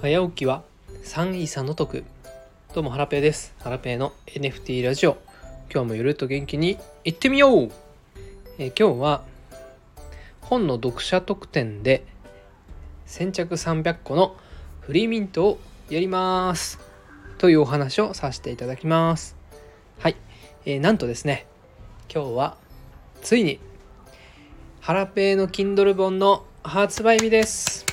早起きは3位差の得。どうもハラペーです。ハラペーの NFT ラジオ。今日もゆるっと元気にいってみよう、え今日は本の読者特典で先着300個のフリーミントをやります。というお話をさせていただきます。はい、えーなんとですね。今日はついにハラペーの Kindle 本の発売日です。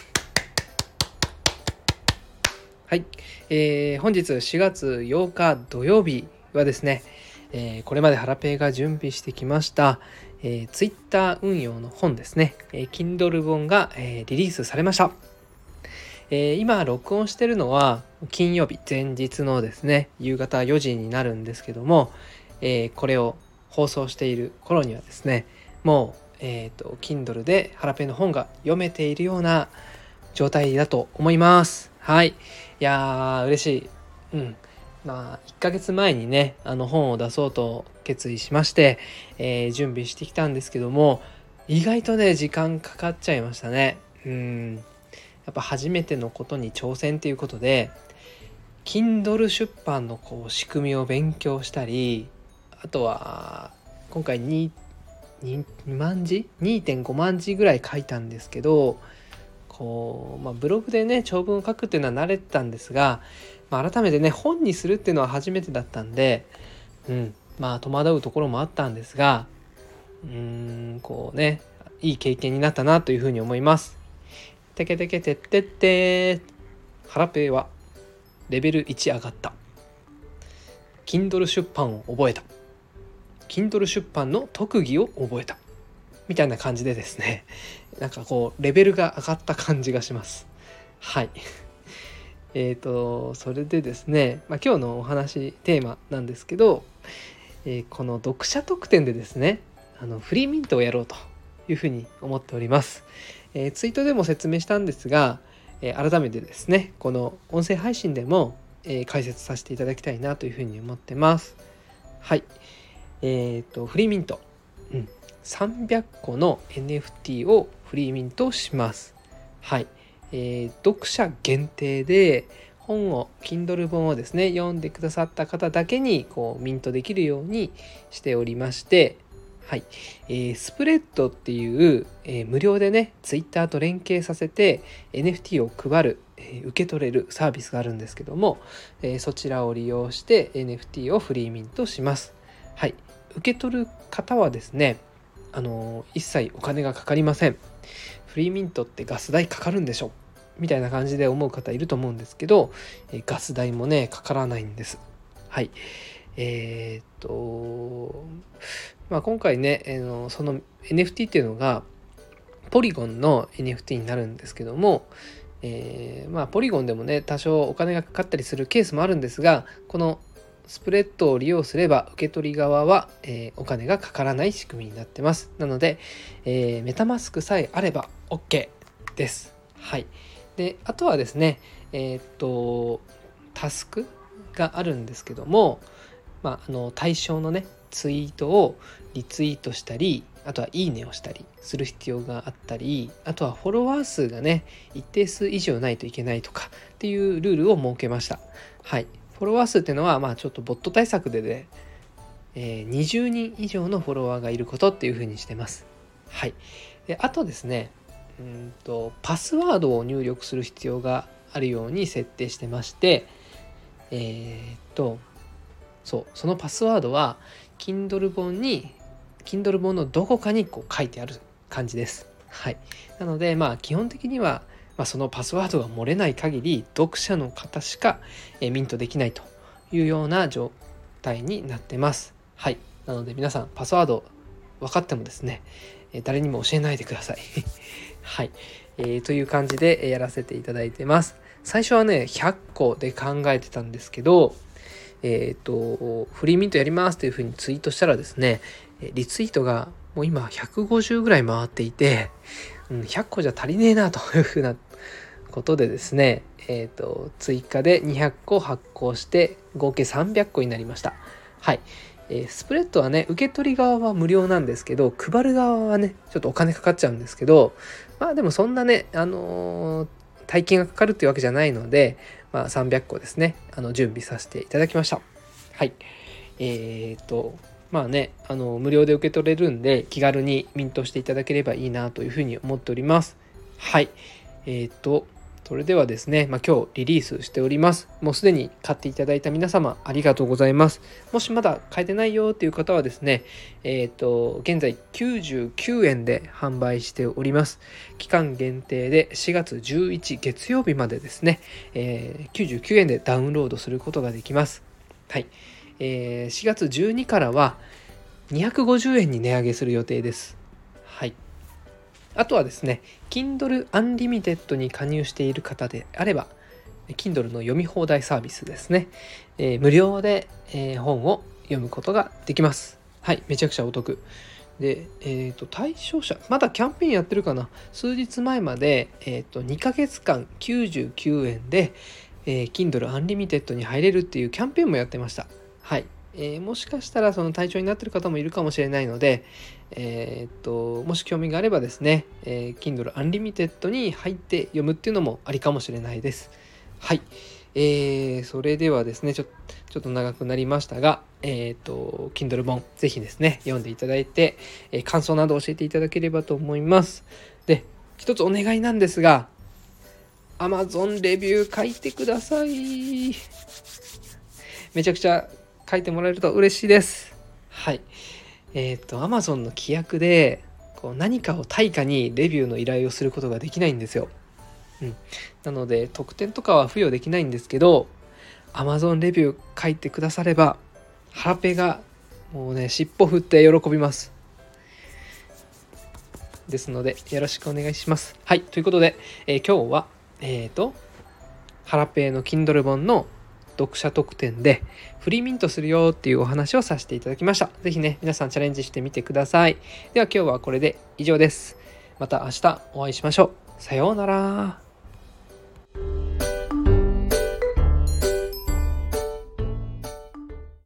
はい、えー本日4月8日土曜日はですね、えーこれまでハラペーが準備してきました、えー、Twitter 運用の本ですね、えー Kindle 本が、えーリリースされました。えー今録音してるのは金曜日前日のですね夕方4時になるんですけども、えーこれを放送している頃にはですねもう、えー、と Kindle でハラペーの本が読めているような状態だと思います。はい。いやー、嬉しい。うん。まあ、1ヶ月前にね、あの本を出そうと決意しまして、えー準備してきたんですけども、意外とね、時間かかっちゃいましたね。うん。やっぱ初めてのことに挑戦ということで、Kindle 出版のこう仕組みを勉強したり、あとは、今回2、2, 2万字 ?2.5 万字ぐらい書いたんですけど、こう、まあ、ブログでね長文を書くっていうのは慣れてたんですが、まあ、改めてね本にするっていうのは初めてだったんで、うん、まあ戸惑うところもあったんですがうーんこうねいい経験になったなというふうに思います。てけてけてってってハラペーはレベル1上がった。Kindle 出版を覚えた。Kindle 出版の特技を覚えた。みたいな感じでですねなんかこうレベルが上がった感じがします。はい。えーとそれでですね、まあ、今日のお話テーマなんですけど、えーこの読者特典でですねあのフリーミントをやろうというふうに思っております、えーツイートでも説明したんですが、え改めてですねこの音声配信でも、え解説させていただきたいなというふうに思ってます。はい。えっ、とフリーミント、うん、300個の NFT をフリーミントします。はい。えー読者限定で本を Kindle 本をですね読んでくださった方だけにこうミントできるようにしておりましてはい、えースプレッドっていう、えー無料でね Twitter と連携させて NFT を配る、えー受け取れるサービスがあるんですけども、えーそちらを利用して NFT をフリーミントしますはい受け取る方はですねあの一切お金がかかりません。フリーミントってガス代かかるんでしょみたいな感じで思う方いると思うんですけどえガス代もねかからないんです。はい。えーっとまあ今回ね、あのその NFT っていうのがポリゴンの NFT になるんですけどもえーまあポリゴンでもね多少お金がかかったりするケースもあるんですがこのスプレッドを利用すれば受け取り側は、えーお金がかからない仕組みになってます。なので、えーメタマスクさえあれば OK です。はい。であとはですねえーっとタスクがあるんですけども、まあ、あの対象のねツイートをリツイートしたりあとは「いいね」をしたりする必要があったりあとはフォロワー数がね一定数以上ないといけないとかっていうルールを設けました。はい。フォロワー数っていうのはまあちょっとボット対策でね、えー20人以上のフォロワーがいることっていうふうにしてます。はい。であとですねうんとパスワードを入力する必要があるように設定してましてえーっとそうそのパスワードは Kindle 本に Kindle 本のどこかにこう書いてある感じです。はい。なのでまあ基本的には、まあ、そのパスワードが漏れない限り読者の方しか、ミントできないというような状態になってます。はい。なので皆さんパスワード分かってもですね誰にも教えないでください。はい、えーという感じでやらせていただいてます。最初はね100個で考えてたんですけどえっ、とフリーミントやりますというふうにツイートしたらですねリツイートがもう今150ぐらい回っていて、うん、100個じゃ足りねえなというふうなことでですね、えー、と追加で200個発行して合計300個になりました。はい、えースプレッドはね受け取り側は無料なんですけど配る側はねちょっとお金かかっちゃうんですけどまあでもそんなねあのー大金がかかるっていうわけじゃないので、まあ、300個ですねあの準備させていただきました。はい。えー、っとまあねあの無料で受け取れるんで気軽にミントしていただければいいなというふうに思っております。はい。えー、っとそれではですね、まあ、今日リリースしております。もうすでに買っていただいた皆様ありがとうございます。もしまだ買えてないよっていう方はですね、えっ、ー、と、現在99円で販売しております。期間限定で4月11月曜日までですね、えー、99円でダウンロードすることができます。はい。えー、4月12からは250円に値上げする予定です。あとはですね、Kindle Unlimited に加入している方であれば、Kindle の読み放題サービスですね、えー、無料で、えー、本を読むことができます。はい、めちゃくちゃお得。で、えっ、ー、と、対象者、まだキャンペーンやってるかな？数日前まで、えっ、と、2ヶ月間99円で、え Kindle Unlimited に入れるっていうキャンペーンもやってました。はい。え、もしかしたらその対象になってる方もいるかもしれないので、えー、っともし興味があればですね、えー、Kindle Unlimited に入って読むっていうのもありかもしれないです。はい。えー、それではですねちょ、ちょっと長くなりましたが、えっ、と、Kindle 本、ぜひですね、読んでいただいて、えー、感想など教えていただければと思います。で、一つお願いなんですが、Amazon レビュー書いてください。めちゃくちゃ書いてもらえると嬉しいです。はい。えっ、ー、と、Amazon の規約で、こう何かを対価にレビューの依頼をすることができないんですよ。うん。なので、特典とかは付与できないんですけど、Amazon レビュー書いてくだされば、ハラペがもうね、尻尾振って喜びます。ですので、よろしくお願いします。はい。ということで、えー、今日は、えっ、ー、と、ハラペーの Kindle 本の読者特典でフリーミントするよっていうお話をさせていただきました。是非ね、皆さんチャレンジしてみてください。では今日はこれで以上です。また明日お会いしましょう。さようなら。